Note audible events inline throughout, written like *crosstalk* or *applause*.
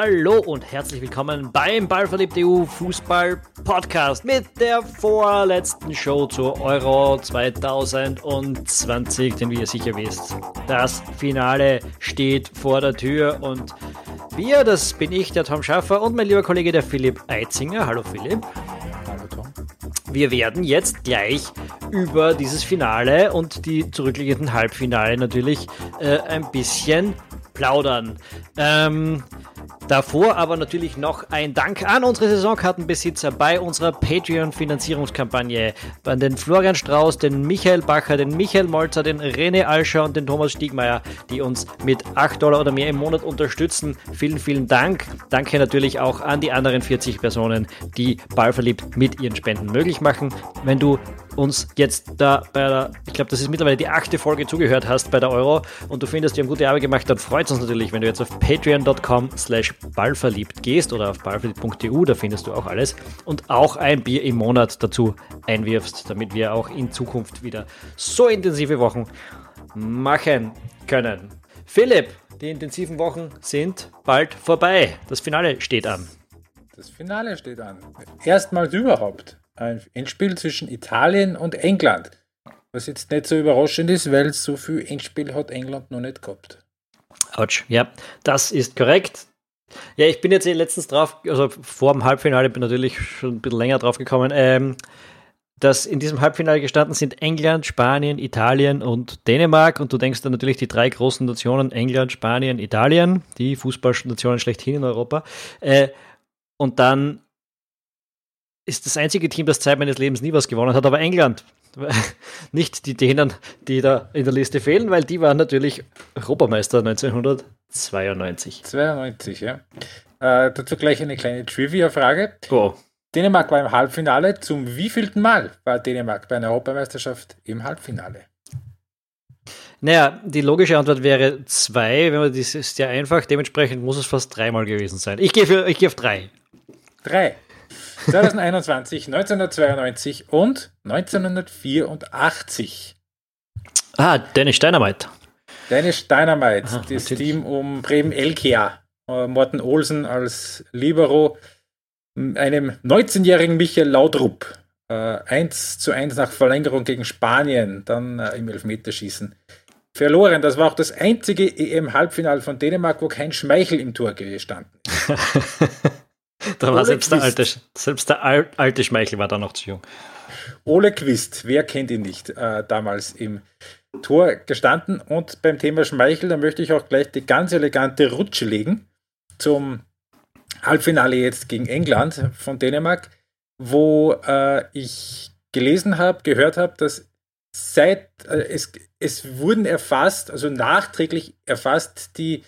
Hallo und herzlich willkommen beim Ballverliebt EU Fußball Podcast mit der vorletzten Show zur Euro 2020, denn wie ihr sicher wisst, das Finale steht vor der Tür und wir, das bin ich, der Tom Schaffer und mein lieber Kollege der Philipp Eitzinger. Hallo Philipp. Hallo Tom. Wir werden jetzt gleich über dieses Finale und die zurückliegenden Halbfinale natürlich äh, ein bisschen plaudern. Ähm, Davor aber natürlich noch ein Dank an unsere Saisonkartenbesitzer bei unserer Patreon-Finanzierungskampagne. An den Florian Strauß, den Michael Bacher, den Michael Molzer, den René Alscher und den Thomas Stiegmeier, die uns mit 8 Dollar oder mehr im Monat unterstützen. Vielen, vielen Dank. Danke natürlich auch an die anderen 40 Personen, die Ballverliebt mit ihren Spenden möglich machen. Wenn du uns jetzt da bei der, ich glaube, das ist mittlerweile die achte Folge zugehört hast bei der Euro und du findest, die haben gute Arbeit gemacht, dann freut es uns natürlich, wenn du jetzt auf patreon.com slash ballverliebt gehst oder auf ballverliebt.eu, da findest du auch alles und auch ein Bier im Monat dazu einwirfst, damit wir auch in Zukunft wieder so intensive Wochen machen können. Philipp, die intensiven Wochen sind bald vorbei. Das Finale steht an. Das Finale steht an. Erstmals überhaupt ein Endspiel zwischen Italien und England. Was jetzt nicht so überraschend ist, weil so viel Endspiel hat England noch nicht gehabt. Autsch, ja, das ist korrekt. Ja, ich bin jetzt eh letztens drauf, also vor dem Halbfinale bin natürlich schon ein bisschen länger drauf gekommen, ähm, dass in diesem Halbfinale gestanden sind England, Spanien, Italien und Dänemark. Und du denkst dann natürlich die drei großen Nationen, England, Spanien, Italien, die Fußballnationen schlechthin in Europa. Äh, und dann ist das einzige Team, das Zeit meines Lebens nie was gewonnen hat, aber England. *laughs* Nicht die Dänen, die da in der Liste fehlen, weil die waren natürlich Europameister 1992. 92, ja. Äh, dazu gleich eine kleine Trivia-Frage. Oh. Dänemark war im Halbfinale. Zum wievielten Mal war Dänemark bei einer Europameisterschaft im Halbfinale? Naja, die logische Antwort wäre zwei, wenn man das ist ja einfach, dementsprechend muss es fast dreimal gewesen sein. Ich gehe ich geh auf drei. Drei. 2021, 1992 *laughs* und 1984. Ah, Dennis Dynamite. Dennis Dynamite, Aha, das natürlich. Team um Bremen Elkea. Äh, Morten Olsen als Libero, einem 19-jährigen Michael Laudrup. Äh, 1 zu 1 nach Verlängerung gegen Spanien, dann äh, im Elfmeterschießen. Verloren, das war auch das einzige EM-Halbfinale von Dänemark, wo kein Schmeichel im Tor gestanden ist. *laughs* Da war selbst der, alte, selbst der alte Schmeichel war da noch zu jung. Ole Quist, wer kennt ihn nicht, äh, damals im Tor gestanden. Und beim Thema Schmeichel, da möchte ich auch gleich die ganz elegante Rutsche legen zum Halbfinale jetzt gegen England von Dänemark, wo äh, ich gelesen habe, gehört habe, dass seit äh, es, es wurden erfasst, also nachträglich erfasst die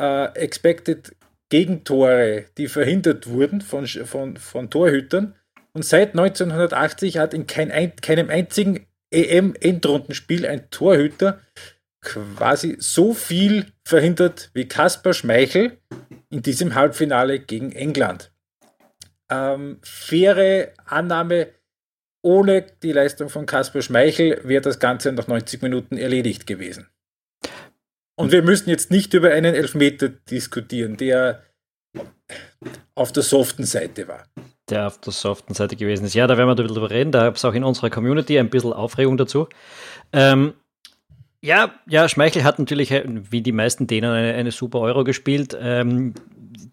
äh, Expected Gegentore, die verhindert wurden von, von, von Torhütern. Und seit 1980 hat in kein, keinem einzigen EM-Endrundenspiel ein Torhüter quasi so viel verhindert wie Kaspar Schmeichel in diesem Halbfinale gegen England. Ähm, faire Annahme, ohne die Leistung von Kaspar Schmeichel wäre das Ganze nach 90 Minuten erledigt gewesen. Und wir müssen jetzt nicht über einen Elfmeter diskutieren, der auf der soften Seite war. Der auf der soften Seite gewesen ist. Ja, da werden wir drüber reden. Da gab es auch in unserer Community ein bisschen Aufregung dazu. Ähm, ja, ja, Schmeichel hat natürlich, äh, wie die meisten Dänen, eine, eine super Euro gespielt. Ähm,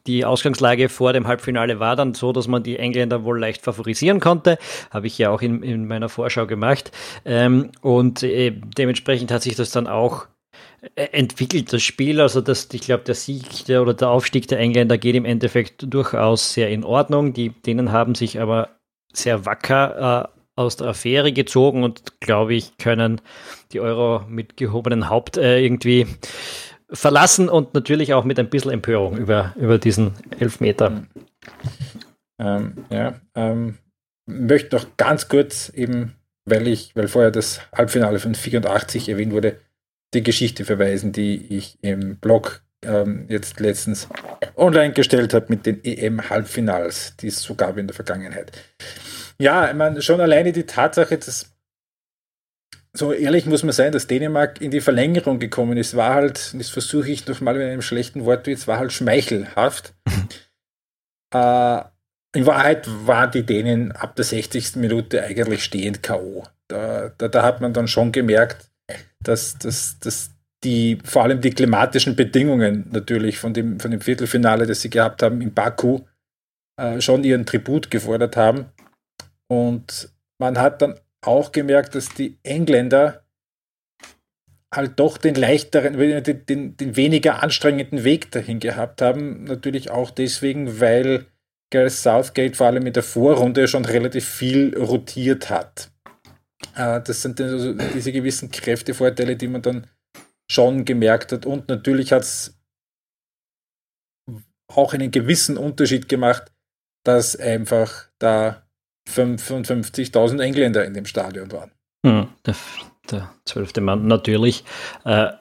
die Ausgangslage vor dem Halbfinale war dann so, dass man die Engländer wohl leicht favorisieren konnte. Habe ich ja auch in, in meiner Vorschau gemacht. Ähm, und äh, dementsprechend hat sich das dann auch entwickelt das Spiel. Also das, ich glaube, der Sieg der, oder der Aufstieg der Engländer geht im Endeffekt durchaus sehr in Ordnung. Die denen haben sich aber sehr wacker äh, aus der Affäre gezogen und glaube ich, können die Euro mit gehobenem Haupt äh, irgendwie verlassen und natürlich auch mit ein bisschen Empörung über, über diesen Elfmeter. Ähm, ja, ähm, möchte noch ganz kurz eben, weil ich, weil vorher das Halbfinale von 84 erwähnt wurde, die Geschichte verweisen, die ich im Blog ähm, jetzt letztens online gestellt habe mit den EM-Halbfinals, die es so gab in der Vergangenheit. Ja, ich meine, schon alleine die Tatsache, dass so ehrlich muss man sein, dass Dänemark in die Verlängerung gekommen ist, war halt, das versuche ich nochmal mit einem schlechten Wortwitz, war halt schmeichelhaft. *laughs* äh, in Wahrheit waren die Dänen ab der 60. Minute eigentlich stehend K.O. Da, da, da, hat man dann schon gemerkt, dass, dass, dass die, vor allem die klimatischen Bedingungen natürlich von dem, von dem Viertelfinale, das sie gehabt haben in Baku, äh, schon ihren Tribut gefordert haben. Und man hat dann auch gemerkt, dass die Engländer halt doch den leichteren, den, den, den weniger anstrengenden Weg dahin gehabt haben. Natürlich auch deswegen, weil Gareth Southgate vor allem in der Vorrunde schon relativ viel rotiert hat. Äh, das sind also diese gewissen Kräftevorteile, die man dann schon gemerkt hat. Und natürlich hat es auch einen gewissen Unterschied gemacht, dass einfach da 55.000 Engländer in dem Stadion waren. Hm, der, der zwölfte Mann natürlich. Äh,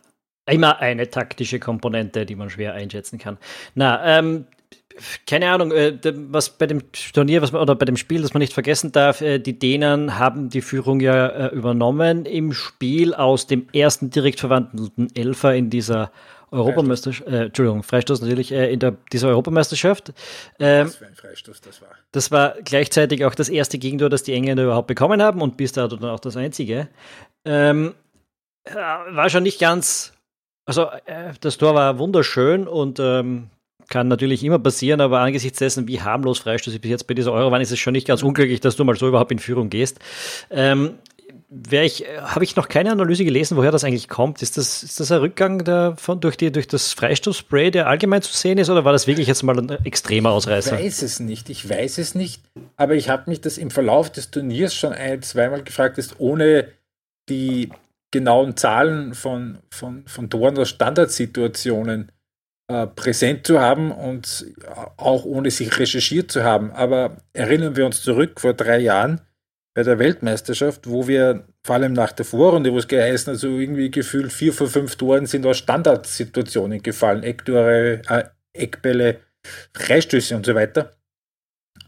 immer eine taktische Komponente, die man schwer einschätzen kann. Na, ähm, keine Ahnung, äh, was bei dem Turnier was man, oder bei dem Spiel, das man nicht vergessen darf, äh, die Dänen haben die Führung ja äh, übernommen im Spiel aus dem ersten direkt verwandelten Elfer in dieser Europameisterschaft, äh, Entschuldigung, Freistoß natürlich, äh, in der, dieser Europameisterschaft. Ähm, Was für ein Freistoß das war. Das war gleichzeitig auch das erste Gegentor, das die Engländer überhaupt bekommen haben und bis dato dann auch das einzige. Ähm, war schon nicht ganz, also äh, das Tor war wunderschön und ähm, kann natürlich immer passieren, aber angesichts dessen, wie harmlos Freistoß bis jetzt bei dieser Euro waren, ist es schon nicht ganz unglücklich, dass du mal so überhaupt in Führung gehst. Ähm, habe ich noch keine Analyse gelesen, woher das eigentlich kommt. Ist das, ist das ein Rückgang der, von, durch, die, durch das Freistoßspray, der allgemein zu sehen ist, oder war das wirklich jetzt mal ein extremer Ausreißer? Ich weiß es nicht, ich weiß es nicht, aber ich habe mich das im Verlauf des Turniers schon ein, zweimal gefragt, ist ohne die genauen Zahlen von, von, von Toren aus Standardsituationen äh, präsent zu haben und auch ohne sich recherchiert zu haben. Aber erinnern wir uns zurück vor drei Jahren, bei der Weltmeisterschaft, wo wir vor allem nach der Vorrunde, wo es geheißen hat, so irgendwie gefühlt vier von fünf Toren sind aus Standardsituationen gefallen, Ecktore, äh, Eckbälle, Freistöße und so weiter.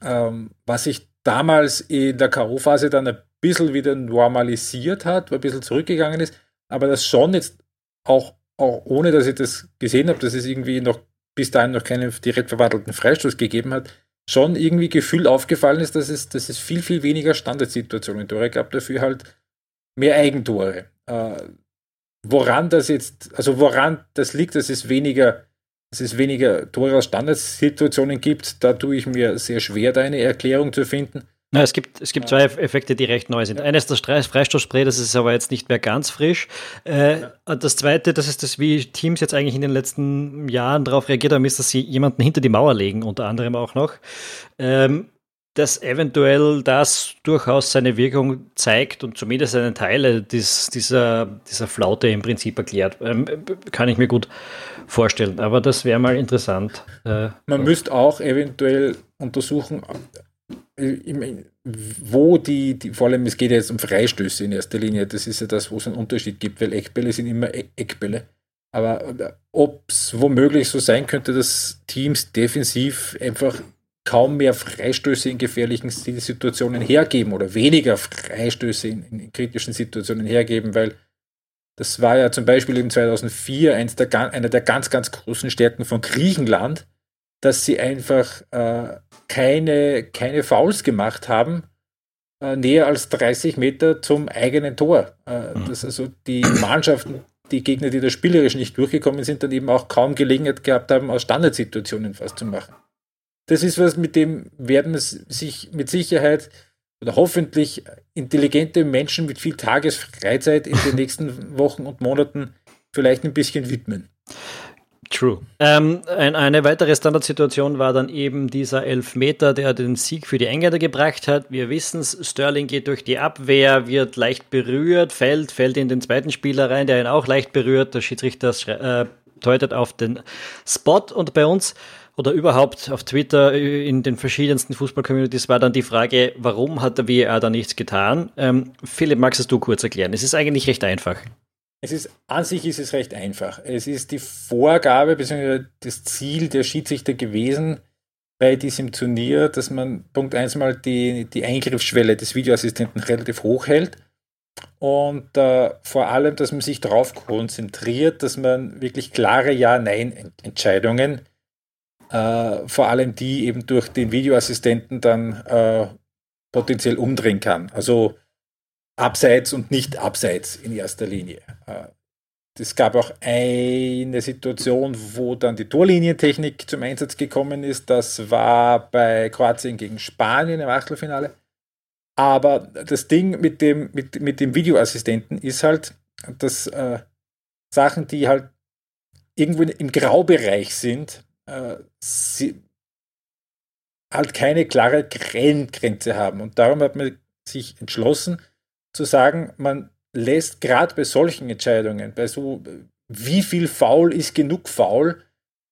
Ähm, was sich damals in der K.O.-Phase dann ein bisschen wieder normalisiert hat, ein bisschen zurückgegangen ist, aber das schon jetzt auch, auch ohne, dass ich das gesehen habe, dass es irgendwie noch bis dahin noch keinen direkt verwandelten Freistoß gegeben hat, schon irgendwie gefühlt aufgefallen ist, dass es, dass es viel, viel weniger Standardsituationen Tore gab, dafür halt mehr Eigentore. Äh, woran das jetzt, also woran das liegt, dass es weniger, dass es weniger Tore aus Standardsituationen gibt, da tue ich mir sehr schwer, da eine Erklärung zu finden. Na, es gibt, es gibt zwei Effekte, die recht neu sind. Eines das Freistoßspray, das ist aber jetzt nicht mehr ganz frisch. Äh, ja. Das zweite, das ist das, wie Teams jetzt eigentlich in den letzten Jahren darauf reagiert haben, ist, dass sie jemanden hinter die Mauer legen, unter anderem auch noch. Ähm, dass eventuell das durchaus seine Wirkung zeigt und zumindest einen Teil dies, dieser, dieser Flaute im Prinzip erklärt. Ähm, kann ich mir gut vorstellen. Aber das wäre mal interessant. Äh, Man müsste auch eventuell untersuchen, wo die, die, vor allem es geht ja jetzt um Freistöße in erster Linie, das ist ja das, wo es einen Unterschied gibt, weil Eckbälle sind immer e Eckbälle. Aber äh, ob es womöglich so sein könnte, dass Teams defensiv einfach kaum mehr Freistöße in gefährlichen Situationen hergeben oder weniger Freistöße in, in kritischen Situationen hergeben, weil das war ja zum Beispiel im 2004 eins der, einer der ganz, ganz großen Stärken von Griechenland, dass sie einfach äh, keine, keine Fouls gemacht haben, äh, näher als 30 Meter zum eigenen Tor. Äh, mhm. Dass also die Mannschaften, die Gegner, die da spielerisch nicht durchgekommen sind, dann eben auch kaum Gelegenheit gehabt haben, aus Standardsituationen was zu machen. Das ist was, mit dem werden es sich mit Sicherheit oder hoffentlich intelligente Menschen mit viel Tagesfreizeit in den *laughs* nächsten Wochen und Monaten vielleicht ein bisschen widmen. True. Ähm, ein, eine weitere Standardsituation war dann eben dieser Elfmeter, der den Sieg für die Engländer gebracht hat. Wir wissen es, Sterling geht durch die Abwehr, wird leicht berührt, fällt, fällt in den zweiten Spieler rein, der ihn auch leicht berührt. Der Schiedsrichter äh, deutet auf den Spot und bei uns oder überhaupt auf Twitter äh, in den verschiedensten Fußball-Communities war dann die Frage, warum hat der WR da nichts getan? Ähm, Philipp, magst du kurz erklären? Es ist eigentlich recht einfach. Es ist, an sich ist es recht einfach. Es ist die Vorgabe bzw. das Ziel der Schiedsrichter gewesen bei diesem Turnier, dass man Punkt 1 mal die, die Eingriffsschwelle des Videoassistenten relativ hoch hält und äh, vor allem, dass man sich darauf konzentriert, dass man wirklich klare Ja-Nein-Entscheidungen, äh, vor allem die eben durch den Videoassistenten dann äh, potenziell umdrehen kann. Also abseits und nicht abseits in erster Linie. Äh, es gab auch eine Situation, wo dann die Torlinientechnik zum Einsatz gekommen ist. Das war bei Kroatien gegen Spanien im Achtelfinale. Aber das Ding mit dem, mit, mit dem Videoassistenten ist halt, dass äh, Sachen, die halt irgendwo im Graubereich sind, äh, sie halt keine klare Grenze haben. Und darum hat man sich entschlossen zu sagen, man lässt gerade bei solchen Entscheidungen, bei so, wie viel faul ist genug faul,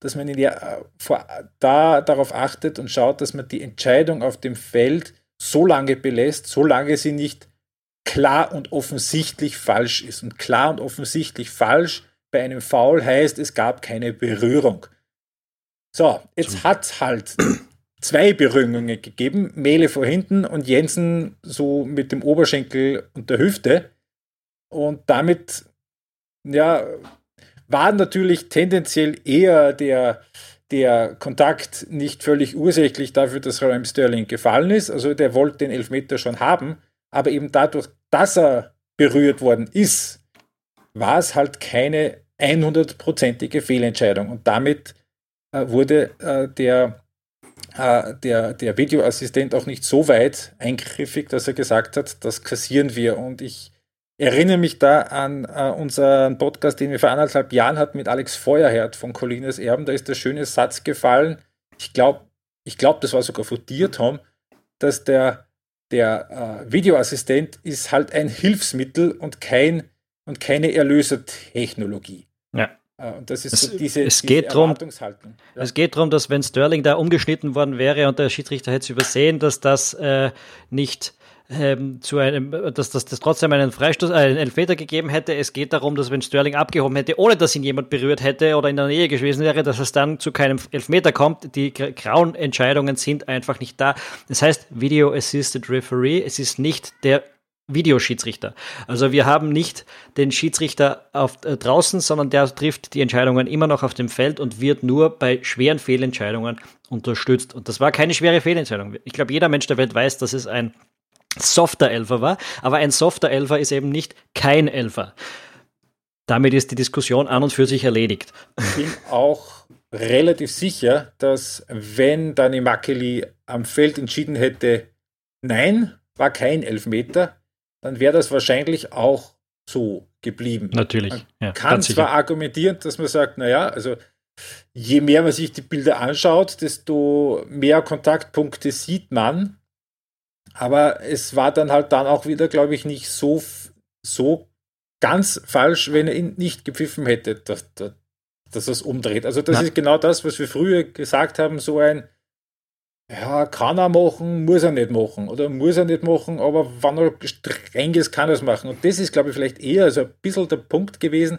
dass man in der, äh, da darauf achtet und schaut, dass man die Entscheidung auf dem Feld so lange belässt, solange sie nicht klar und offensichtlich falsch ist. Und klar und offensichtlich falsch bei einem Foul heißt, es gab keine Berührung. So, jetzt hat es halt zwei Berührungen gegeben, Mele vor hinten und Jensen so mit dem Oberschenkel und der Hüfte. Und damit, ja, war natürlich tendenziell eher der der Kontakt nicht völlig ursächlich dafür, dass Raheem Sterling gefallen ist. Also der wollte den Elfmeter schon haben, aber eben dadurch, dass er berührt worden ist, war es halt keine 100%ige Fehlentscheidung. Und damit äh, wurde äh, der, äh, der, der Videoassistent auch nicht so weit eingriffig, dass er gesagt hat, das kassieren wir. Und ich erinnere mich da an äh, unseren Podcast, den wir vor anderthalb Jahren hatten mit Alex Feuerherd von Colinas Erben. Da ist der schöne Satz gefallen. Ich glaube, ich glaube, das war sogar von dir, Tom, dass der, der äh, Videoassistent ist halt ein Hilfsmittel und, kein, und keine Erlösertechnologie. Äh, und das ist es, so diese, es diese geht drum, Ja. Es geht darum, dass wenn Sterling da umgeschnitten worden wäre und der Schiedsrichter hätte es übersehen, dass das äh, nicht ähm, zu einem, dass das trotzdem einen Freistoß, äh, einen Elfmeter gegeben hätte. Es geht darum, dass wenn Sterling abgehoben hätte, ohne dass ihn jemand berührt hätte oder in der Nähe gewesen wäre, dass es dann zu keinem Elfmeter kommt. Die grauen Entscheidungen sind einfach nicht da. Das heißt, Video Assisted Referee, es ist nicht der Videoschiedsrichter. Also wir haben nicht den Schiedsrichter auf, äh, draußen, sondern der trifft die Entscheidungen immer noch auf dem Feld und wird nur bei schweren Fehlentscheidungen unterstützt. Und das war keine schwere Fehlentscheidung. Ich glaube, jeder Mensch der Welt weiß, dass es ein softer Elfer war, aber ein softer Elfer ist eben nicht kein Elfer. Damit ist die Diskussion an und für sich erledigt. Ich bin auch relativ sicher, dass wenn Dani Makeli am Feld entschieden hätte, nein, war kein Elfmeter, dann wäre das wahrscheinlich auch so geblieben. Natürlich. Man ja, kann zwar argumentieren, dass man sagt, naja, also je mehr man sich die Bilder anschaut, desto mehr Kontaktpunkte sieht man. Aber es war dann halt dann auch wieder, glaube ich, nicht so, so ganz falsch, wenn er ihn nicht gepfiffen hätte, dass, dass, dass es umdreht. Also das Nein. ist genau das, was wir früher gesagt haben, so ein, ja, kann er machen, muss er nicht machen. Oder muss er nicht machen, aber wann er streng ist, kann er es machen. Und das ist, glaube ich, vielleicht eher so ein bisschen der Punkt gewesen,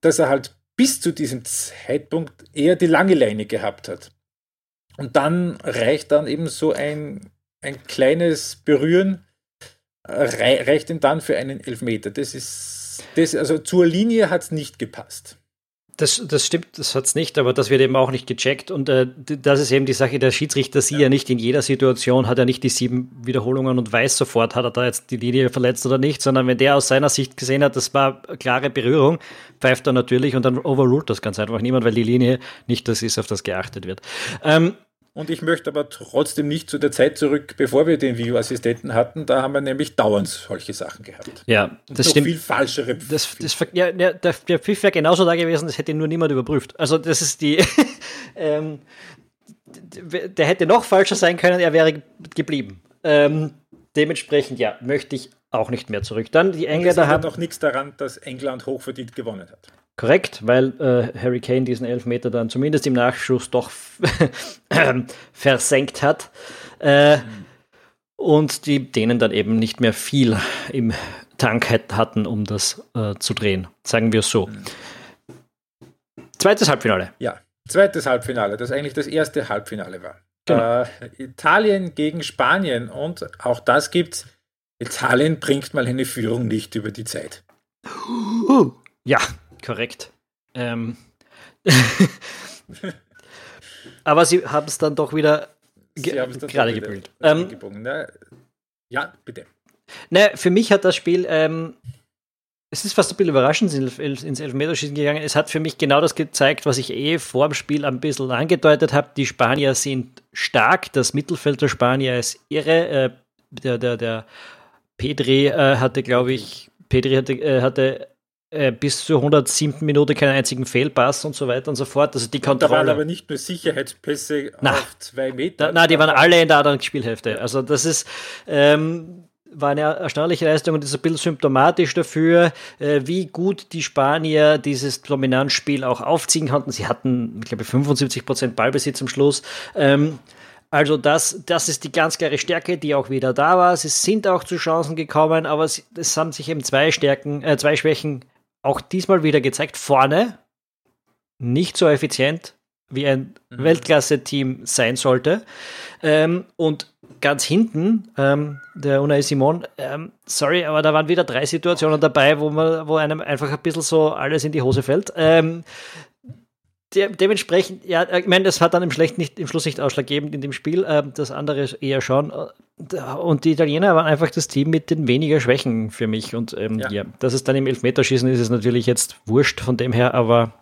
dass er halt bis zu diesem Zeitpunkt eher die lange Leine gehabt hat. Und dann reicht dann eben so ein ein kleines Berühren äh, reicht ihm dann für einen Elfmeter. Das ist, das, also zur Linie hat es nicht gepasst. Das, das stimmt, das hat es nicht, aber das wird eben auch nicht gecheckt. Und äh, das ist eben die Sache, der Schiedsrichter sieht ja. ja. nicht in jeder Situation, hat er nicht die sieben Wiederholungen und weiß sofort, hat er da jetzt die Linie verletzt oder nicht, sondern wenn der aus seiner Sicht gesehen hat, das war klare Berührung, pfeift er natürlich und dann overruled das ganz einfach niemand, weil die Linie nicht das ist, auf das geachtet wird. Ähm, und ich möchte aber trotzdem nicht zu der Zeit zurück, bevor wir den Videoassistenten hatten. Da haben wir nämlich dauernd solche Sachen gehabt. Ja, das noch stimmt. viel falschere das, das, ja, der, der Pfiff wäre genauso da gewesen, das hätte nur niemand überprüft. Also das ist die... *laughs* ähm, der hätte noch falscher sein können, er wäre geblieben. Ähm, dementsprechend, ja, möchte ich auch nicht mehr zurück. Dann die Engländer haben. noch nichts daran, dass England hochverdient gewonnen hat. Korrekt, weil äh, Harry Kane diesen Elfmeter dann zumindest im Nachschuss doch *laughs* versenkt hat. Äh, und die denen dann eben nicht mehr viel im Tank hatten, um das äh, zu drehen. Sagen wir es so. Zweites Halbfinale. Ja, zweites Halbfinale, das eigentlich das erste Halbfinale war. Genau. Äh, Italien gegen Spanien und auch das gibt es Italien bringt mal eine Führung nicht über die Zeit. Ja, korrekt. Ähm. *laughs* Aber sie haben es dann doch wieder ge gerade gebildet. Ähm, ja, bitte. Ne, für mich hat das Spiel, ähm, es ist fast ein bisschen überraschend ins Elfmeterschießen gegangen. Es hat für mich genau das gezeigt, was ich eh vor dem Spiel ein bisschen angedeutet habe. Die Spanier sind stark, das Mittelfeld der Spanier ist irre. Äh, der, der, der Pedri äh, hatte, glaube ich, Pedri hatte, äh, hatte äh, bis zur 107. Minute keinen einzigen Fehlpass und so weiter und so fort. Also die Kontrolle. Da waren aber nicht nur Sicherheitspässe na, auf zwei Meter. nein, die waren alle in der anderen Spielhälfte. Also das ist ähm, war eine erstaunliche Leistung und ist ein bisschen symptomatisch dafür, äh, wie gut die Spanier dieses Dominanzspiel auch aufziehen konnten. Sie hatten, ich glaube, 75 Prozent Ballbesitz am Schluss. Ähm, also das, das ist die ganz klare Stärke, die auch wieder da war. Sie sind auch zu Chancen gekommen, aber es, es haben sich eben zwei Stärken, äh, zwei Schwächen auch diesmal wieder gezeigt. Vorne nicht so effizient, wie ein mhm. Weltklasse-Team sein sollte. Ähm, und ganz hinten, ähm, der Unai Simon, ähm, sorry, aber da waren wieder drei Situationen dabei, wo man, wo einem einfach ein bisschen so alles in die Hose fällt. Ähm, de dementsprechend, ja, ich meine, das hat dann im, Schlecht nicht, im Schluss nicht ausschlaggebend in dem Spiel, äh, das andere eher schon. Und die Italiener waren einfach das Team mit den weniger Schwächen für mich. Und ähm, ja. ja, dass es dann im Elfmeterschießen ist, ist natürlich jetzt wurscht von dem her, aber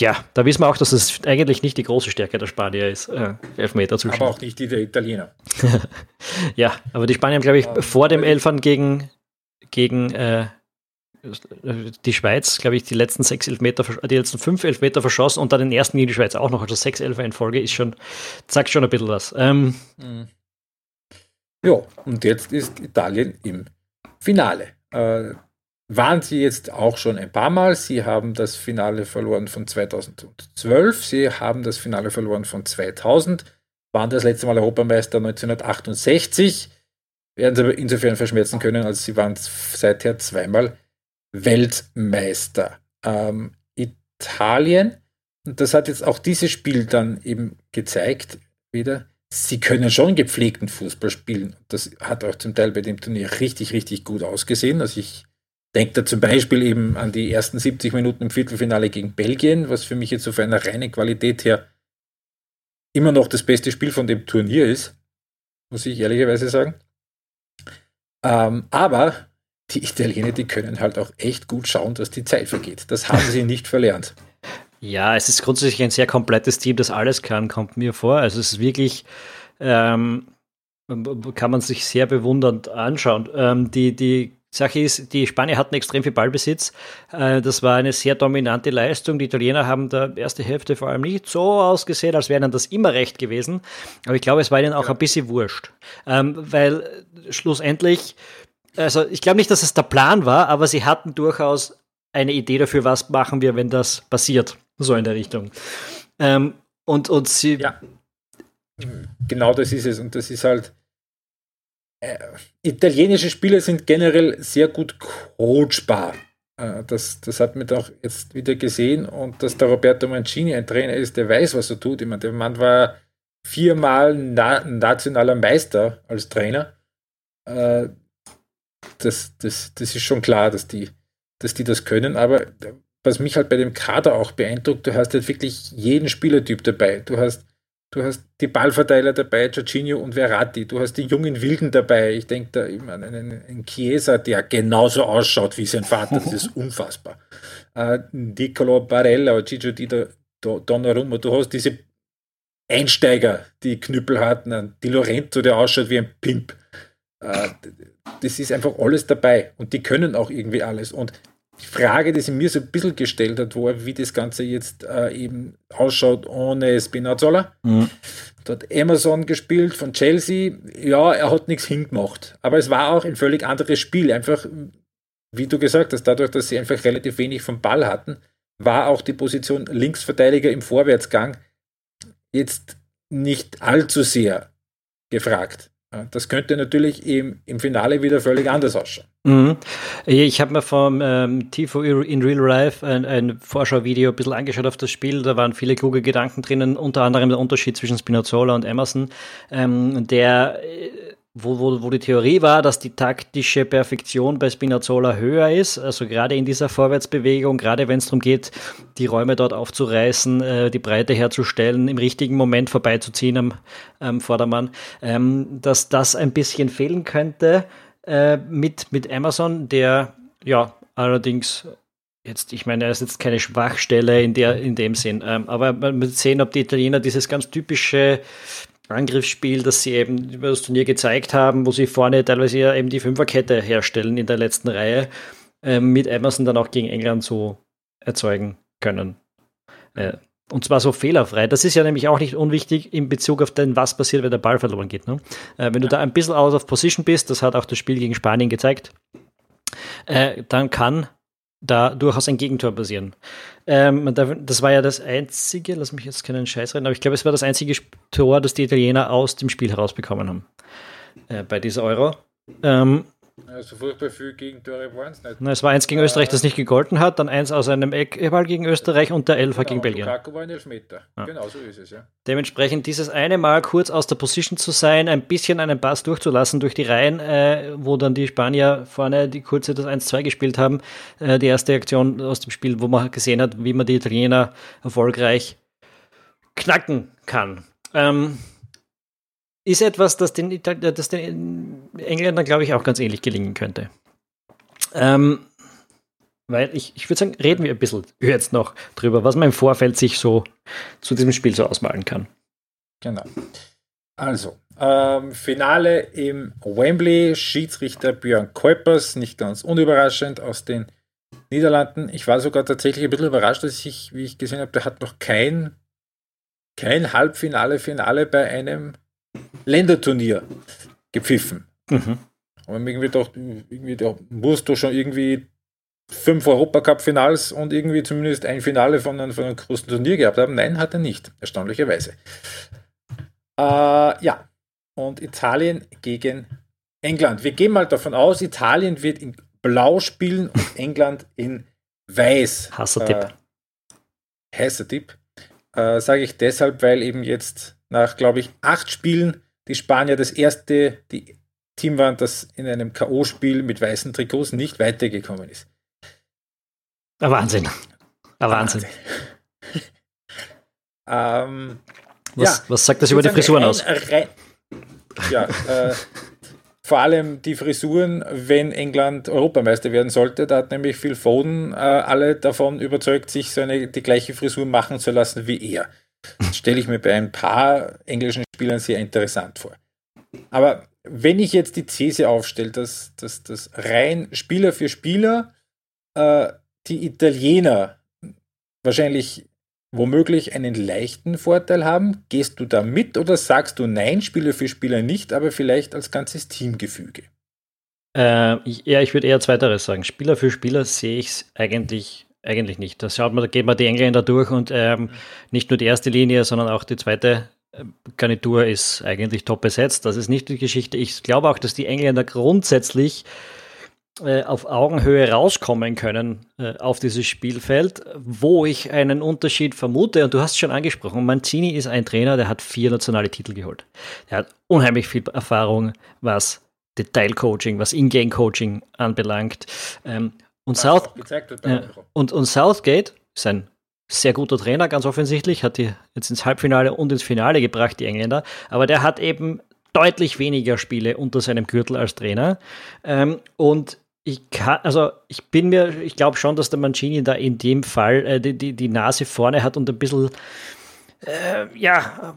ja, da wissen wir auch, dass es eigentlich nicht die große Stärke der Spanier ist, äh, Elfmeter zu schießen. Aber auch nicht die der Italiener. *laughs* ja, aber die Spanier haben, glaube ich, ja, vor dem Elfern gegen, gegen äh, die Schweiz, glaube ich, die letzten sechs Elfmeter, die letzten fünf Elfmeter verschossen und dann den ersten gegen die Schweiz auch noch. Also sechs Elfer in Folge ist schon, sagt schon ein bisschen was. Ähm. Ja, und jetzt ist Italien im Finale. Äh, waren sie jetzt auch schon ein paar Mal. Sie haben das Finale verloren von 2012, sie haben das Finale verloren von 2000, waren das letzte Mal Europameister 1968, werden sie aber insofern verschmerzen können, als sie waren seither zweimal Weltmeister. Ähm, Italien, und das hat jetzt auch dieses Spiel dann eben gezeigt, wieder, sie können schon gepflegten Fußball spielen. Das hat auch zum Teil bei dem Turnier richtig, richtig gut ausgesehen. Also ich denke da zum Beispiel eben an die ersten 70 Minuten im Viertelfinale gegen Belgien, was für mich jetzt so von einer reinen Qualität her immer noch das beste Spiel von dem Turnier ist, muss ich ehrlicherweise sagen. Ähm, aber die Italiener, die können halt auch echt gut schauen, dass die Zeit vergeht. Das haben sie nicht verlernt. Ja, es ist grundsätzlich ein sehr komplettes Team, das alles kann, kommt mir vor. Also es ist wirklich, ähm, kann man sich sehr bewundernd anschauen. Ähm, die, die Sache ist, die Spanier hatten extrem viel Ballbesitz. Äh, das war eine sehr dominante Leistung. Die Italiener haben da erste Hälfte vor allem nicht so ausgesehen, als wäre ihnen das immer recht gewesen. Aber ich glaube, es war ihnen auch ja. ein bisschen wurscht. Ähm, weil schlussendlich also ich glaube nicht, dass es der Plan war, aber sie hatten durchaus eine Idee dafür, was machen wir, wenn das passiert. So in der Richtung. Ähm, und, und sie. Ja. Genau das ist es. Und das ist halt. Äh, italienische Spieler sind generell sehr gut coachbar. Äh, das, das hat man auch jetzt wieder gesehen. Und dass der Roberto Mancini ein Trainer ist, der weiß, was er tut. Ich meine, der Mann war viermal na nationaler Meister als Trainer. Äh, das, das, das ist schon klar, dass die, dass die das können. Aber was mich halt bei dem Kader auch beeindruckt, du hast halt wirklich jeden Spielertyp dabei. Du hast, du hast die Ballverteiler dabei, Jorginho und Verratti. Du hast die jungen Wilden dabei. Ich denke da immer an einen, einen Chiesa, der genauso ausschaut wie sein Vater. Das ist *laughs* unfassbar. Äh, Nicolo Barella, Gigio Di Donnarumma. Du hast diese Einsteiger, die Knüppel hatten, die Lorento, der ausschaut wie ein Pimp. Äh, das ist einfach alles dabei und die können auch irgendwie alles. Und die Frage, die sie mir so ein bisschen gestellt hat, war, wie das Ganze jetzt äh, eben ausschaut ohne Spinazzola. Mhm. Dort Amazon gespielt von Chelsea. Ja, er hat nichts hingemacht. Aber es war auch ein völlig anderes Spiel. Einfach, wie du gesagt hast, dadurch, dass sie einfach relativ wenig vom Ball hatten, war auch die Position Linksverteidiger im Vorwärtsgang jetzt nicht allzu sehr gefragt. Das könnte natürlich im, im Finale wieder völlig anders ausschauen. Mhm. Ich habe mir vom ähm, Tifo in Real Life ein, ein Vorschauvideo ein bisschen angeschaut auf das Spiel. Da waren viele kluge Gedanken drinnen, unter anderem der Unterschied zwischen Spinazzola und Emerson. Ähm, der wo, wo, wo die Theorie war, dass die taktische Perfektion bei Spinazzola höher ist, also gerade in dieser Vorwärtsbewegung, gerade wenn es darum geht, die Räume dort aufzureißen, äh, die Breite herzustellen, im richtigen Moment vorbeizuziehen am, am Vordermann, ähm, dass das ein bisschen fehlen könnte äh, mit, mit Amazon, der ja allerdings jetzt, ich meine, er ist jetzt keine Schwachstelle in, der, in dem Sinn, ähm, aber man wird sehen, ob die Italiener dieses ganz typische Angriffsspiel, das sie eben über das Turnier gezeigt haben, wo sie vorne teilweise ja eben die Fünferkette herstellen in der letzten Reihe, äh, mit Emerson dann auch gegen England so erzeugen können. Äh, und zwar so fehlerfrei. Das ist ja nämlich auch nicht unwichtig in Bezug auf den, was passiert, wenn der Ball verloren geht. Ne? Äh, wenn du da ein bisschen out of position bist, das hat auch das Spiel gegen Spanien gezeigt, äh, dann kann da durchaus ein Gegentor passieren. Ähm, das war ja das einzige, lass mich jetzt keinen Scheiß reden, aber ich glaube, es war das einzige Tor, das die Italiener aus dem Spiel herausbekommen haben. Äh, bei dieser Euro. Ähm, also furchtbar viel Gegentore waren es nicht. Na, es war eins gegen äh, Österreich, das nicht gegolten hat, dann eins aus einem Eckball gegen Österreich und der Elfer genau, gegen Belgien. Lukaku war ein Elfmeter. Ja. Genau so ist es, ja. Dementsprechend dieses eine Mal kurz aus der Position zu sein, ein bisschen einen Pass durchzulassen durch die Reihen, äh, wo dann die Spanier vorne die kurze das 1-2 gespielt haben. Äh, die erste Aktion aus dem Spiel, wo man gesehen hat, wie man die Italiener erfolgreich knacken kann. Ähm, ist etwas, das den, das den Engländern, glaube ich, auch ganz ähnlich gelingen könnte. Ähm, weil ich, ich würde sagen, reden wir ein bisschen jetzt noch drüber, was man im Vorfeld sich so zu diesem Spiel so ausmalen kann. Genau. Also, ähm, Finale im Wembley, Schiedsrichter Björn Kuipers, nicht ganz unüberraschend aus den Niederlanden. Ich war sogar tatsächlich ein bisschen überrascht, dass ich, wie ich gesehen habe, der hat noch kein, kein Halbfinale, Finale bei einem Länderturnier gepfiffen. Mhm. Und irgendwie doch, irgendwie da musst du schon irgendwie fünf Europacup-Finals und irgendwie zumindest ein Finale von einem, von einem großen Turnier gehabt haben. Nein, hat er nicht, erstaunlicherweise. Äh, ja, und Italien gegen England. Wir gehen mal davon aus, Italien wird in Blau spielen und *laughs* England in Weiß. Hassertipp. Äh, Hassertipp. Äh, Sage ich deshalb, weil eben jetzt nach, glaube ich, acht Spielen die Spanier das erste die Team waren, das in einem K.O.-Spiel mit weißen Trikots nicht weitergekommen ist. Ein Wahnsinn. Ein Wahnsinn. *laughs* ähm, was, ja, was, sagt das über die Frisuren aus? ja, äh, vor allem die Frisuren, wenn England Europameister werden sollte. Da hat nämlich Phil Foden äh, alle davon überzeugt, sich so die gleiche Frisur machen zu lassen wie er. Das stelle ich mir bei ein paar englischen Spielern sehr interessant vor. Aber wenn ich jetzt die These aufstelle, dass, dass, dass rein Spieler für Spieler äh, die Italiener wahrscheinlich womöglich einen leichten Vorteil haben, gehst du da mit oder sagst du nein, Spieler für Spieler nicht, aber vielleicht als ganzes Teamgefüge? Äh, ja, ich würde eher zweiteres sagen. Spieler für Spieler sehe ich es eigentlich eigentlich nicht. Da schaut man, da geht man die Engländer durch und ähm, nicht nur die erste Linie, sondern auch die zweite äh, Garnitur ist eigentlich top besetzt. Das ist nicht die Geschichte. Ich glaube auch, dass die Engländer grundsätzlich auf Augenhöhe rauskommen können äh, auf dieses Spielfeld, wo ich einen Unterschied vermute. Und du hast es schon angesprochen, Mancini ist ein Trainer, der hat vier nationale Titel geholt. Er hat unheimlich viel Erfahrung, was Detailcoaching, was Ingame-Coaching anbelangt. Ähm, und, South, äh, und, und Southgate ist ein sehr guter Trainer, ganz offensichtlich, hat die jetzt ins Halbfinale und ins Finale gebracht, die Engländer. Aber der hat eben deutlich weniger Spiele unter seinem Gürtel als Trainer. Ähm, und ich kann, also ich bin mir, ich glaube schon, dass der Mancini da in dem Fall äh, die, die, die Nase vorne hat und ein bisschen, äh, ja,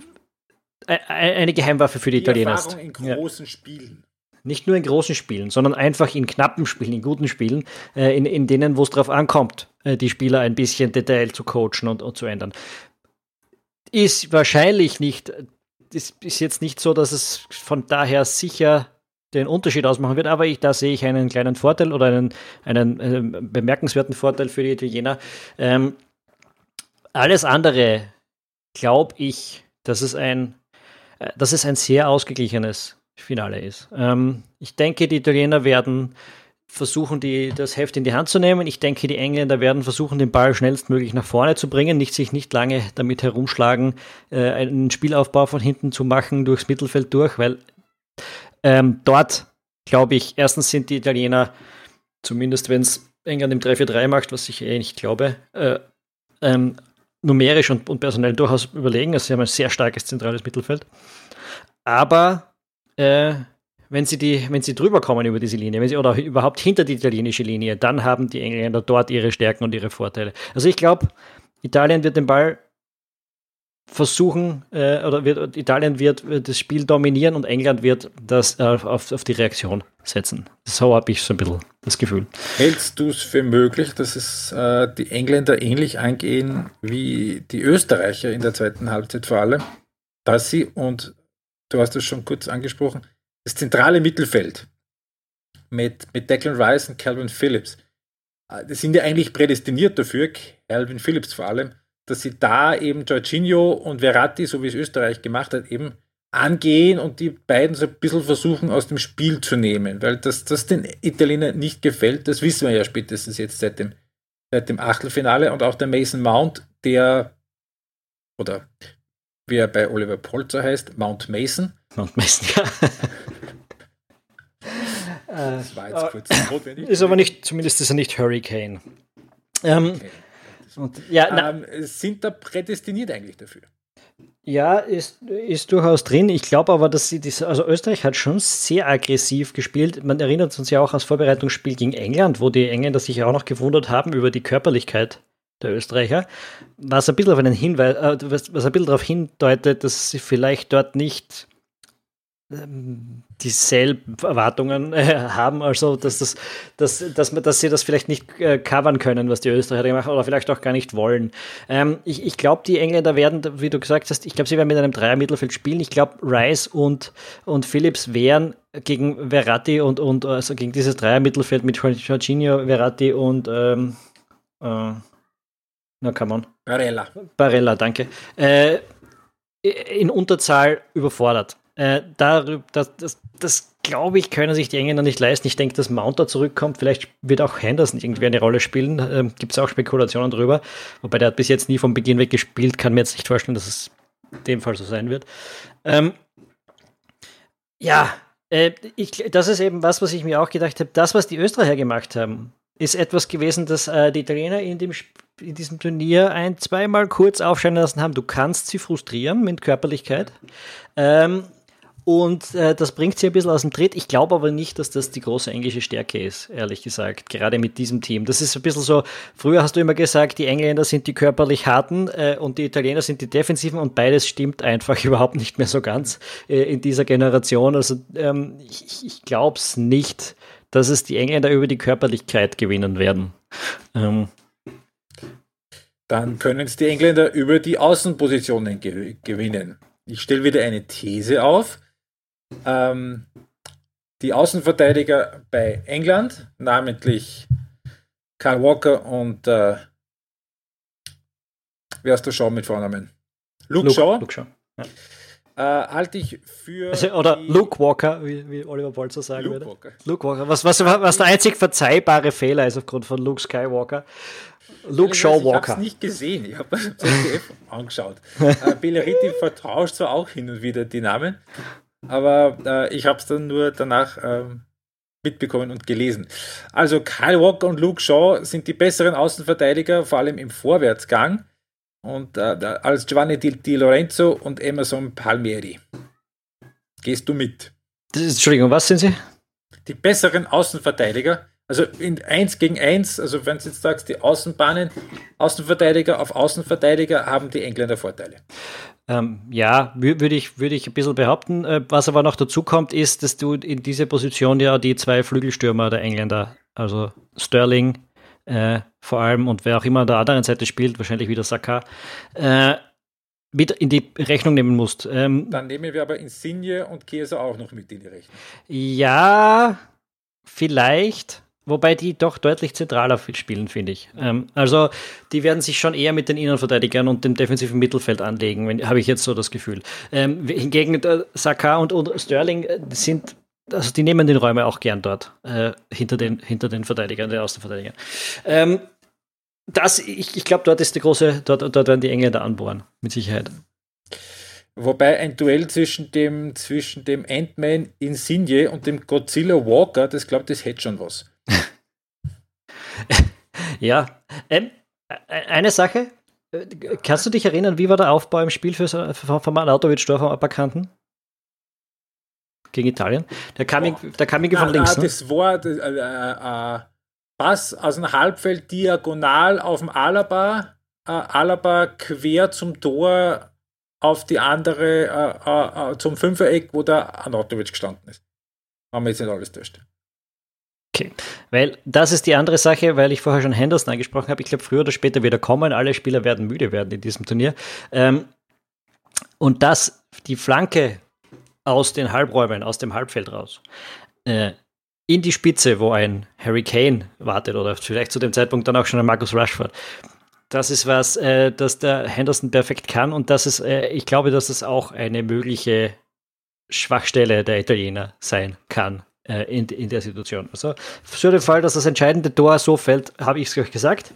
äh, eine Geheimwaffe für die, die Italiener ist. in großen ja. Spielen nicht nur in großen Spielen, sondern einfach in knappen Spielen, in guten Spielen, äh, in, in denen, wo es darauf ankommt, äh, die Spieler ein bisschen Detail zu coachen und, und zu ändern. Ist wahrscheinlich nicht, das ist jetzt nicht so, dass es von daher sicher den Unterschied ausmachen wird, aber ich, da sehe ich einen kleinen Vorteil oder einen, einen äh, bemerkenswerten Vorteil für die Italiener. Ähm, alles andere glaube ich, dass es ein, äh, dass es ein sehr ausgeglichenes Finale ist. Ähm, ich denke, die Italiener werden versuchen, die, das Heft in die Hand zu nehmen. Ich denke, die Engländer werden versuchen, den Ball schnellstmöglich nach vorne zu bringen, nicht sich nicht lange damit herumschlagen, äh, einen Spielaufbau von hinten zu machen durchs Mittelfeld durch, weil Ähm, dort glaube ich, erstens sind die Italiener, zumindest wenn es England im 3-4-3 macht, was ich eh nicht glaube, äh, ähm, numerisch und, und, personell durchaus überlegen. Also sie haben ein sehr starkes zentrales Mittelfeld. Aber äh, wenn sie, die, wenn sie drüber kommen über diese Linie, wenn sie oder überhaupt hinter die italienische Linie, dann haben die Engländer dort ihre Stärken und ihre Vorteile. Also ich glaube, Italien wird den Ball versuchen, äh, oder wird, Italien wird, wird, das Spiel dominieren und England wird das äh, auf, auf die Reaktion setzen. So habe ich so ein bisschen das Gefühl. Hältst du es für möglich, dass es äh, die Engländer ähnlich angehen wie die Österreicher in der zweiten Halbzeit vor allem, dass sie, und du hast es schon kurz angesprochen, das zentrale Mittelfeld mit, mit Declan Rice und Calvin Phillips, äh, die sind ja eigentlich prädestiniert dafür, Calvin Phillips vor allem, dass sie da eben Jorginho und Verratti, so wie es Österreich gemacht hat, eben angehen und die beiden so ein bisschen versuchen aus dem Spiel zu nehmen, weil das, das den Italienern nicht gefällt, das wissen wir ja spätestens jetzt seit dem, seit dem Achtelfinale und auch der Mason Mount, der oder wie er bei Oliver Polzer heißt, Mount Mason. Mount Mason, ja. das war jetzt äh, kurz notwendig. Ist aber nicht, zumindest ist er nicht Hurricane. Ähm, okay. Und, ja, ähm, sind da prädestiniert eigentlich dafür. Ja, ist, ist durchaus drin. Ich glaube aber, dass sie das, also Österreich hat schon sehr aggressiv gespielt. Man erinnert uns ja auch ans Vorbereitungsspiel gegen England, wo die Engländer sich auch noch gewundert haben über die Körperlichkeit der Österreicher, was ein bisschen auf einen Hinweis, äh, was, was ein bisschen darauf hindeutet, dass sie vielleicht dort nicht dieselben Erwartungen äh, haben, also dass, das, dass, dass, dass sie das vielleicht nicht äh, covern können, was die Österreicher gemacht haben, oder vielleicht auch gar nicht wollen. Ähm, ich ich glaube, die Engländer werden, wie du gesagt hast, ich glaube, sie werden mit einem Dreier-Mittelfeld spielen. Ich glaube, Rice und, und Phillips wären gegen Verratti und, und also gegen dieses Dreier-Mittelfeld mit Jorginho, Verratti und ähm, äh, na, come on. Barella. Barella, danke. Äh, in Unterzahl überfordert. Äh, darüber, das, das, das glaube ich, können sich die Engländer nicht leisten. Ich denke, dass Mounter zurückkommt. Vielleicht wird auch Henderson irgendwie eine Rolle spielen. Ähm, Gibt es auch Spekulationen drüber. Wobei der hat bis jetzt nie vom Beginn weg gespielt. Kann mir jetzt nicht vorstellen, dass es in dem Fall so sein wird. Ähm, ja, äh, ich, das ist eben was, was ich mir auch gedacht habe. Das, was die Österreicher gemacht haben, ist etwas gewesen, das äh, die Italiener in, dem, in diesem Turnier ein, zweimal kurz aufscheinen lassen haben. Du kannst sie frustrieren mit Körperlichkeit. Ähm, und äh, das bringt sie ein bisschen aus dem Tritt. Ich glaube aber nicht, dass das die große englische Stärke ist, ehrlich gesagt, gerade mit diesem Team. Das ist ein bisschen so, früher hast du immer gesagt, die Engländer sind die körperlich harten äh, und die Italiener sind die defensiven und beides stimmt einfach *laughs* überhaupt nicht mehr so ganz äh, in dieser Generation. Also ähm, ich, ich glaube es nicht, dass es die Engländer über die Körperlichkeit gewinnen werden. Ähm, dann können es die Engländer über die Außenpositionen ge gewinnen. Ich stelle wieder eine These auf. Ähm, die Außenverteidiger bei England, namentlich Karl Walker und äh, wer hast du Shaw mit Vornamen? Luke, Luke Shaw. Luke Shaw. Ja. Äh, halte ich für. Also, oder Luke Walker, wie, wie Oliver Bolzer sagen Luke würde. Walker. Luke Walker. Was, was, was der einzig verzeihbare Fehler ist aufgrund von Luke Skywalker. Luke Shaw Walker. Ich habe es nicht gesehen, ich habe das *laughs* ZDF angeschaut. äh, Belleriti vertauscht zwar auch hin und wieder die Namen, aber äh, ich habe es dann nur danach ähm, mitbekommen und gelesen. Also Kyle Walker und Luke Shaw sind die besseren Außenverteidiger, vor allem im Vorwärtsgang. Und äh, als Giovanni Di, Di, Lorenzo und Emerson Palmieri. Gehst du mit? Ist, Entschuldigung, was sind sie? Die besseren Außenverteidiger. Also in 1 gegen 1, also wenn du jetzt sagst, die Außenbahnen, Außenverteidiger auf Außenverteidiger haben die Engländer Vorteile. Ähm, ja, würde ich, würd ich ein bisschen behaupten. Äh, was aber noch dazu kommt, ist, dass du in dieser Position ja die zwei Flügelstürmer der Engländer, also Sterling äh, vor allem und wer auch immer an der anderen Seite spielt, wahrscheinlich wieder Saka, äh, mit in die Rechnung nehmen musst. Ähm, Dann nehmen wir aber Insigne und Chiesa auch noch mit in die Rechnung. Ja, vielleicht. Wobei die doch deutlich zentraler spielen, finde ich. Ähm, also die werden sich schon eher mit den Innenverteidigern und dem defensiven Mittelfeld anlegen, habe ich jetzt so das Gefühl. Ähm, hingegen äh, Saka und, und Sterling äh, sind, also die nehmen den Räume auch gern dort, äh, hinter, den, hinter den Verteidigern, den Außenverteidigern. Ähm, das, ich, ich glaube, dort ist die große, dort, dort werden die Engländer anbohren, mit Sicherheit. Wobei ein Duell zwischen dem, zwischen dem Ant-Man Insigne und dem Godzilla Walker, das glaube das hätte schon was. Ja, ähm, äh, eine Sache. Äh, kannst du dich erinnern, wie war der Aufbau im Spiel für, für, von Arnautovic-Tor vom Aberkannten? Gegen Italien? Der kam, oh. der kam irgendwie von links. Ah, ne? Das war das, äh, äh, Pass aus dem Halbfeld diagonal auf dem Alaba, äh, Alaba quer zum Tor auf die andere, äh, äh, zum Fünfereck, wo der Anatovic gestanden ist. Haben wir jetzt nicht alles täuscht. Okay, weil das ist die andere Sache, weil ich vorher schon Henderson angesprochen habe. Ich glaube, früher oder später wieder kommen. Alle Spieler werden müde werden in diesem Turnier. Ähm, und dass die Flanke aus den Halbräumen, aus dem Halbfeld raus, äh, in die Spitze, wo ein Harry Kane wartet oder vielleicht zu dem Zeitpunkt dann auch schon ein Marcus Rashford. Das ist was, äh, das der Henderson perfekt kann und das ist, äh, ich glaube, dass es auch eine mögliche Schwachstelle der Italiener sein kann in, in der Situation. Also für den Fall, dass das entscheidende Tor so fällt, habe ich es euch gesagt.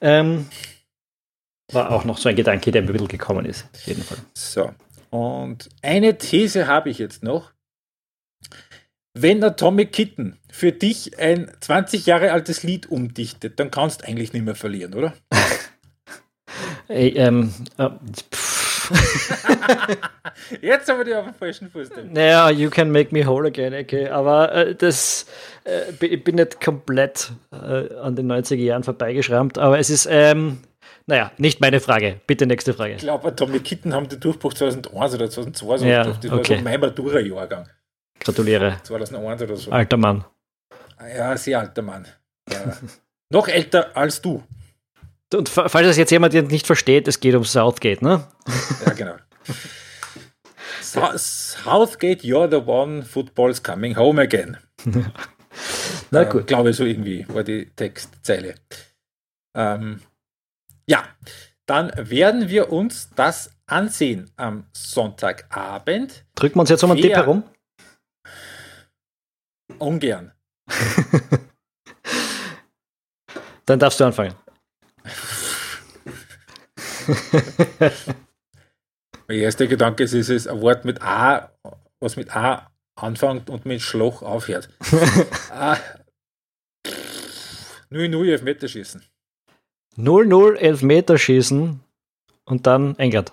Ähm, war auch noch so ein Gedanke, der mir ein bisschen gekommen ist. Auf jeden Fall. So. Und eine These habe ich jetzt noch. Wenn der Tommy Kitten für dich ein 20 Jahre altes Lied umdichtet, dann kannst du eigentlich nicht mehr verlieren, oder? *laughs* Ey, ähm, äh, *laughs* Jetzt haben wir die auf den falschen Fuß. Naja, you can make me whole again, okay. Aber äh, das, äh, ich bin nicht komplett äh, an den 90er Jahren vorbeigeschrammt, aber es ist, ähm, naja, nicht meine Frage. Bitte nächste Frage. Ich glaube, Tommy Kitten haben den Durchbruch 2001 oder 2002 so ja, Das okay. war so mein Matura-Jahrgang. Gratuliere. 2001 oder so. Alter Mann. Ja, sehr alter Mann. Ja. Noch älter als du. Und falls das jetzt jemand nicht versteht, es geht um Southgate, ne? Ja, genau. Southgate, you're the one, football's coming home again. Na gut. Äh, glaube so irgendwie war die Textzeile. Ähm, ja, dann werden wir uns das ansehen am Sonntagabend. Drücken wir uns jetzt um einen Tipp herum? Ungern. *laughs* Dann darfst du anfangen. *laughs* mein erster Gedanke ist, es ist ein Wort mit A, was mit A anfängt und mit Schloch aufhört. *laughs* 0-0 Elfmeterschießen. 0-0 Elfmeterschießen und dann England.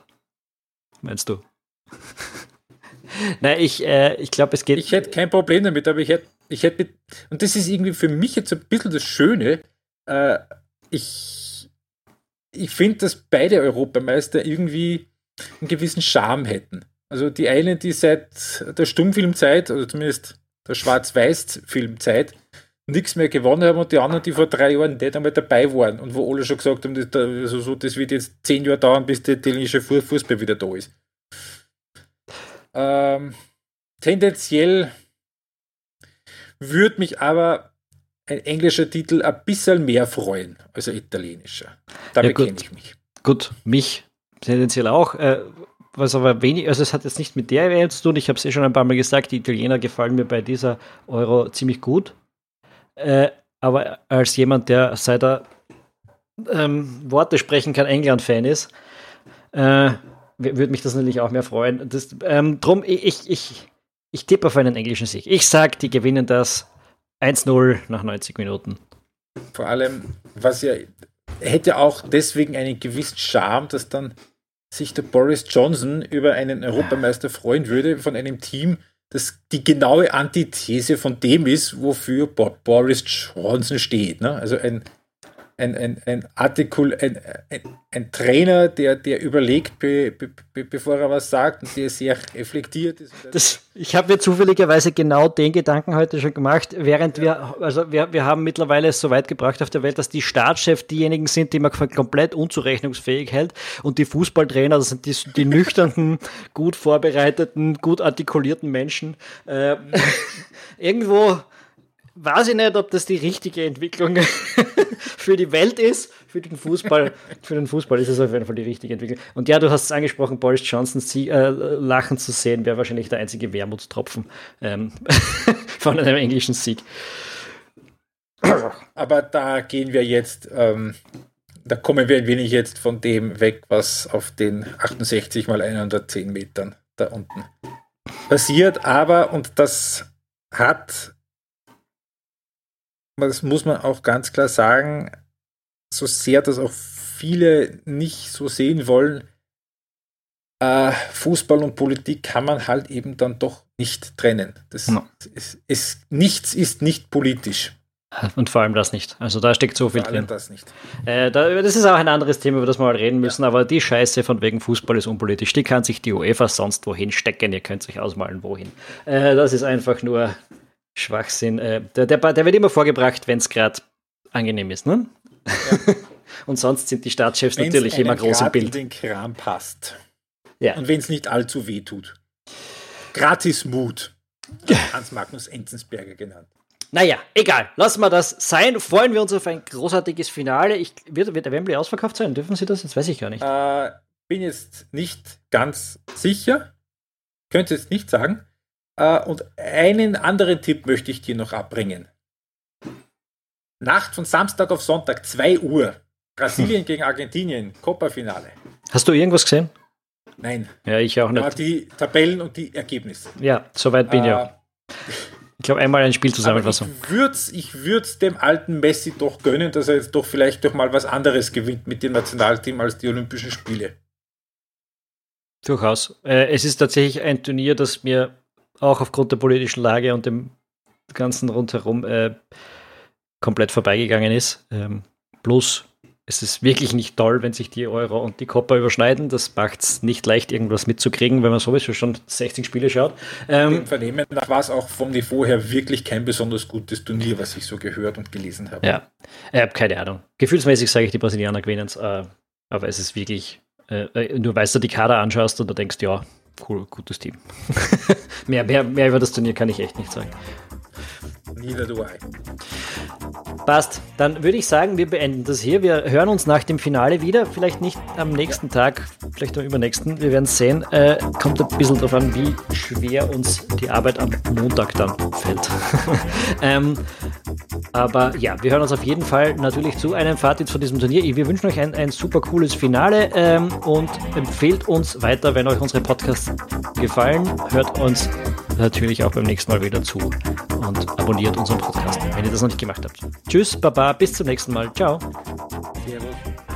Meinst du? *laughs* Nein, ich, äh, ich glaube, es geht. Ich hätte kein Problem damit, aber ich hätte, ich hätte, und das ist irgendwie für mich jetzt ein bisschen das Schöne. Äh, ich ich finde, dass beide Europameister irgendwie einen gewissen Charme hätten. Also die einen, die seit der Stummfilmzeit, oder zumindest der Schwarz-Weiß-Filmzeit, nichts mehr gewonnen haben und die anderen, die vor drei Jahren nicht einmal dabei waren und wo alle schon gesagt haben, das, also so, das wird jetzt zehn Jahre dauern, bis der italienische Fußball wieder da ist. Ähm, tendenziell würde mich aber ein englischer Titel ein bisschen mehr freuen als ein italienischer. Da ja, bekenne ich mich. Gut, mich tendenziell auch. Äh, was aber wenig, also es hat jetzt nicht mit der WM zu tun, ich habe es eh schon ein paar Mal gesagt, die Italiener gefallen mir bei dieser Euro ziemlich gut. Äh, aber als jemand, der seit er ähm, Worte sprechen kann, England-Fan ist, äh, würde mich das natürlich auch mehr freuen. Das, ähm, drum, ich, ich, ich tippe auf einen englischen Sieg. Ich sage, die gewinnen das 1-0 nach 90 Minuten. Vor allem, was ja hätte auch deswegen einen gewissen Charme, dass dann sich der Boris Johnson über einen Europameister freuen würde von einem Team, das die genaue Antithese von dem ist, wofür Boris Johnson steht. Ne? Also ein ein, ein, ein, Artikul, ein, ein, ein, Trainer, der, der überlegt, be, be, be, bevor er was sagt und der sehr reflektiert ist. Das, ich habe mir zufälligerweise genau den Gedanken heute schon gemacht, während ja. wir, also wir, wir haben mittlerweile es so weit gebracht auf der Welt, dass die Staatschefs diejenigen sind, die man komplett unzurechnungsfähig hält und die Fußballtrainer, das sind die, die nüchternen, *laughs* gut vorbereiteten, gut artikulierten Menschen. Äh, *laughs* irgendwo weiß ich nicht, ob das die richtige Entwicklung *laughs* für die Welt ist. Für den Fußball, *laughs* für den Fußball ist es auf jeden Fall die richtige Entwicklung. Und ja, du hast es angesprochen, Boris Johnsons Sie äh, Lachen zu sehen, wäre wahrscheinlich der einzige Wermutstropfen ähm, *laughs* von einem englischen Sieg. Aber da gehen wir jetzt ähm, da kommen wir ein wenig jetzt von dem weg, was auf den 68 mal 110 Metern da unten passiert. Aber, und das hat, das muss man auch ganz klar sagen, so sehr das auch viele nicht so sehen wollen, äh, Fußball und Politik kann man halt eben dann doch nicht trennen. Das no. ist, ist, nichts ist nicht politisch. Und vor allem das nicht. Also da steckt so viel vor drin. Das, nicht. Äh, da, das ist auch ein anderes Thema, über das wir mal reden müssen, ja. aber die Scheiße von wegen Fußball ist unpolitisch, die kann sich die UEFA sonst wohin stecken. Ihr könnt sich ausmalen, wohin. Äh, das ist einfach nur Schwachsinn. Äh, der, der, der, wird immer vorgebracht, wenn es gerade angenehm ist. Ne? Ja. *laughs* Und sonst sind die Staatschefs Wenn's natürlich immer groß im Bild. Wenn den Kram passt. Ja. Und wenn es nicht allzu weh tut. Gratis Mut. *laughs* Hans Magnus Enzensberger genannt. Naja, egal. Lassen wir das sein. Freuen wir uns auf ein großartiges Finale. Ich, wird, wird der Wembley ausverkauft sein? Dürfen Sie das? Das weiß ich gar nicht. Äh, bin jetzt nicht ganz sicher. Könnte jetzt nicht sagen. Äh, und einen anderen Tipp möchte ich dir noch abbringen. Nacht von Samstag auf Sonntag, 2 Uhr. Brasilien *laughs* gegen Argentinien, Copa-Finale. Hast du irgendwas gesehen? Nein. Ja, ich auch nicht. Aber die Tabellen und die Ergebnisse. Ja, soweit bin ich äh, auch. Ich glaube, einmal ein Spiel zusammenfassen. Ich würde es ich dem alten Messi doch gönnen, dass er jetzt doch vielleicht doch mal was anderes gewinnt mit dem Nationalteam als die Olympischen Spiele. Durchaus. Äh, es ist tatsächlich ein Turnier, das mir auch aufgrund der politischen Lage und dem ganzen rundherum äh, komplett vorbeigegangen ist. Ähm, plus es ist wirklich nicht toll, wenn sich die Euro und die Copper überschneiden. Das macht es nicht leicht, irgendwas mitzukriegen, wenn man sowieso schon 60 Spiele schaut. Ähm, Dem Vernehmen nach war es auch vom Niveau her wirklich kein besonders gutes Turnier, was ich so gehört und gelesen habe. Ja, ich habe keine Ahnung. Gefühlsmäßig sage ich, die Brasilianer gewinnen es, äh, aber es ist wirklich, äh, äh nur weißt du die Kader anschaust und da denkst, ja, cool, gutes Team. *laughs* mehr, mehr, mehr über das Turnier kann ich echt nicht sagen. Neither do I. Passt. Dann würde ich sagen, wir beenden das hier. Wir hören uns nach dem Finale wieder. Vielleicht nicht am nächsten Tag, vielleicht am übernächsten. Wir werden es sehen. Äh, kommt ein bisschen darauf an, wie schwer uns die Arbeit am Montag dann fällt. *laughs* ähm, aber ja, wir hören uns auf jeden Fall natürlich zu einem Fazit von diesem Turnier. Wir wünschen euch ein, ein super cooles Finale ähm, und empfehlt uns weiter, wenn euch unsere Podcasts gefallen. Hört uns natürlich auch beim nächsten Mal wieder zu und abonniert unseren Podcast, wenn ihr das noch nicht gemacht habt. Tschüss, Baba, bis zum nächsten Mal. Ciao. Servus.